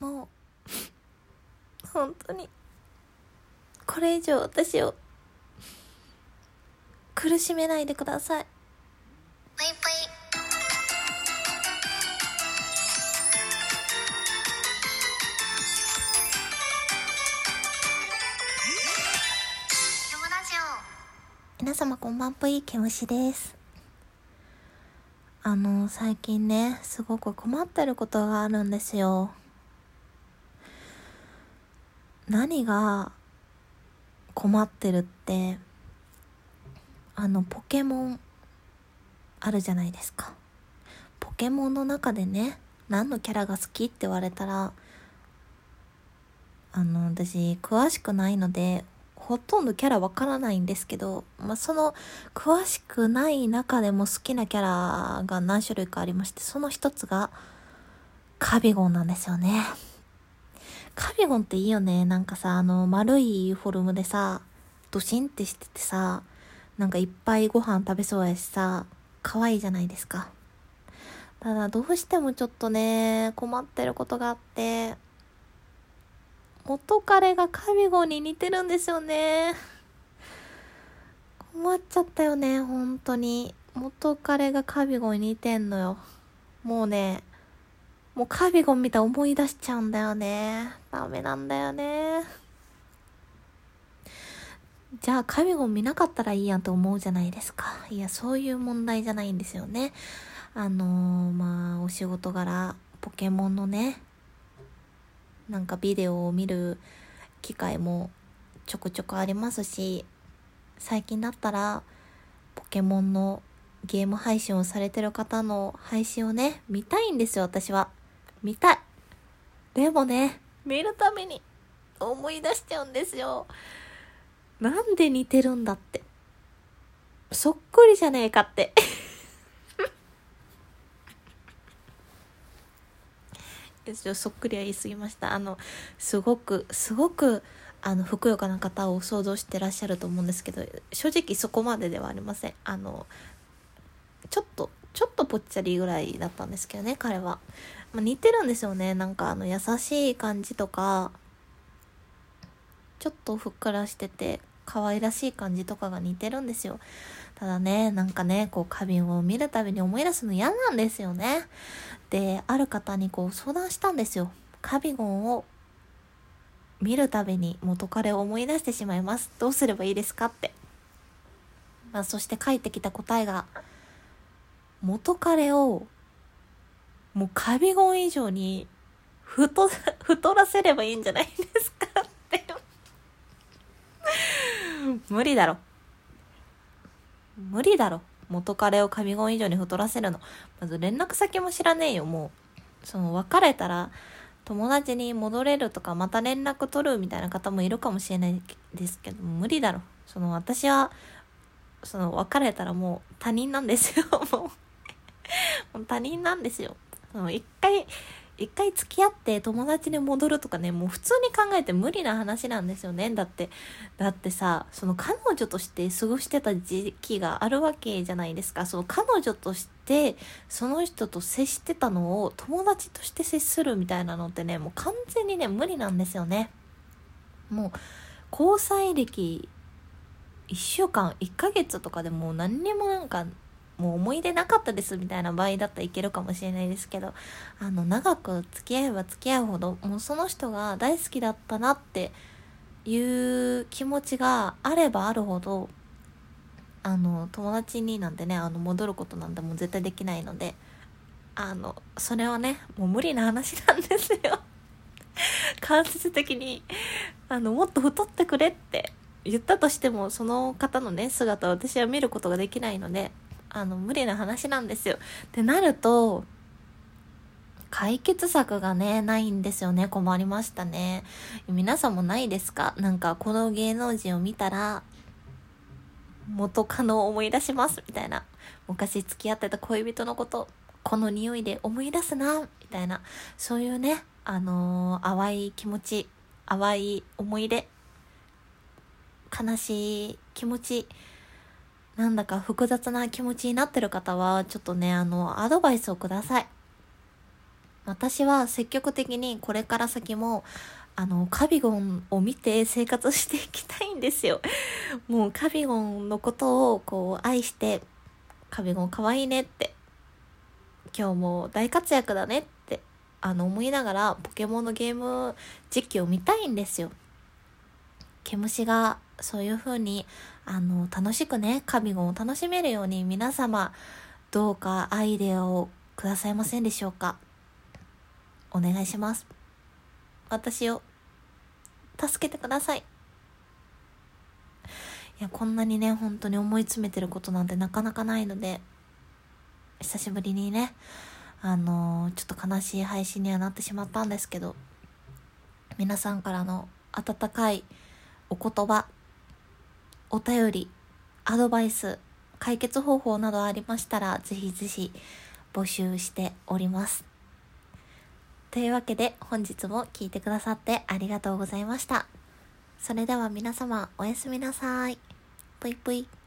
もう本当にこれ以上私を苦しめないでください。ぽいぽいケムラジオ皆様こんばんぽいけむしです。あの最近ねすごく困ってることがあるんですよ何が困ってるってあのポケモンあるじゃないですか。ポケモンの中でね何のキャラが好きって言われたらあの私詳しくないのでほとんどキャラわからないんですけど、まあ、その詳しくない中でも好きなキャラが何種類かありましてその一つがカビゴンなんですよね。カビゴンっていいよね。なんかさあの丸いフォルムでさドシンってしててさなんかいっぱいご飯食べそうやしさ可愛いじゃないですか。ただどうしてもちょっとね困ってることがあって元彼がカビゴンに似てるんですよね。困っちゃったよね本当に。元彼がカビゴンに似てんのよ。もうねもうカビゴン見たら思い出しちゃうんだよね。ダメなんだよね。じゃあカビゴン見なかったらいいやんと思うじゃないですか。いやそういう問題じゃないんですよね。あのー、まあお仕事柄ポケモンのねなんかビデオを見る機会もちょくちょくありますし最近だったらポケモンのゲーム配信をされてる方の配信をね見たいんですよ私は。見たい。でもね見るために思い出しちゃうんですよ。なんで似てるんだって。そっくりじゃねえかって。そっくりは言い過ぎました。あのすごくすごくあのふくよかな方を想像してらっしゃると思うんですけど正直そこまでではありません。あのちょっとちょっとぽっちゃりぐらいだったんですけどね彼は、まあ、似てるんですよね。なんかあの優しい感じとかちょっとふっくらしてて可愛らしい感じとかが似てるんですよ。ただねなんかねこう花瓶を見るたびに思い出すの嫌なんですよね。である方にこう相談したんですよ。カビゴンを見るたびに元彼を思い出してしまいます。どうすればいいですかって、まあ、そして返ってきた答えが元彼をもうカビゴン以上に太 太らせればいいんじゃないですかって。無理だろ。無理だろ。元彼をカビゴン以上に太らせるの。まず連絡先も知らねえよもう。その別れたら友達に戻れるとかまた連絡取るみたいな方もいるかもしれないですけど無理だろ。その私はその別れたらもう他人なんですよもう。他人なんですよ。一回一回付き合って友達に戻るとかねもう普通に考えて無理な話なんですよね。だってだってさその彼女として過ごしてた時期があるわけじゃないですか。その彼女としてその人と接してたのを友達として接するみたいなのってねもう完全にね無理なんですよね。もう交際歴1週間1ヶ月とかでもう何にもなんかもう思い出なかったですみたいな場合だったらいけるかもしれないですけどあの長く付き合えば付き合うほどもうその人が大好きだったなっていう気持ちがあればあるほどあの友達になんてねあの戻ることなんてもう絶対できないのであのそれはねもう無理な話なんですよ。間接的にあのもっと太ってくれって言ったとしてもその方のね姿を私は見ることができないのであの無理な話なんですよ。ってなると解決策がねないんですよね。困りましたね。皆さんもないですか？なんかこの芸能人を見たら元カノを思い出します。みたいな。昔付き合ってた恋人のことこの匂いで思い出すな。みたいな。そういうねあのー、淡い気持ち淡い思い出悲しい気持ちなんだか複雑な気持ちになってる方はちょっとねあのアドバイスをください。私は積極的にこれから先もあのカビゴンを見て生活していきたいんですよ。もうカビゴンのことをこう愛してカビゴンかわいいねって今日も大活躍だねってあの思いながらポケモンのゲーム実況を見たいんですよ。毛虫がそういう風にあの楽しくねカビゴンを楽しめるように皆様どうかアイデアをくださいませんでしょうか？お願いします。私を助けてください。いやこんなにね本当に思い詰めてることなんてなかなかないので久しぶりにねあのーちょっと悲しい配信にはなってしまったんですけど皆さんからの温かいお言葉お便りアドバイス解決方法などありましたらぜひぜひ募集しております。というわけで本日も聴いてくださってありがとうございました。それでは皆様おやすみなさい。ぷいぷい。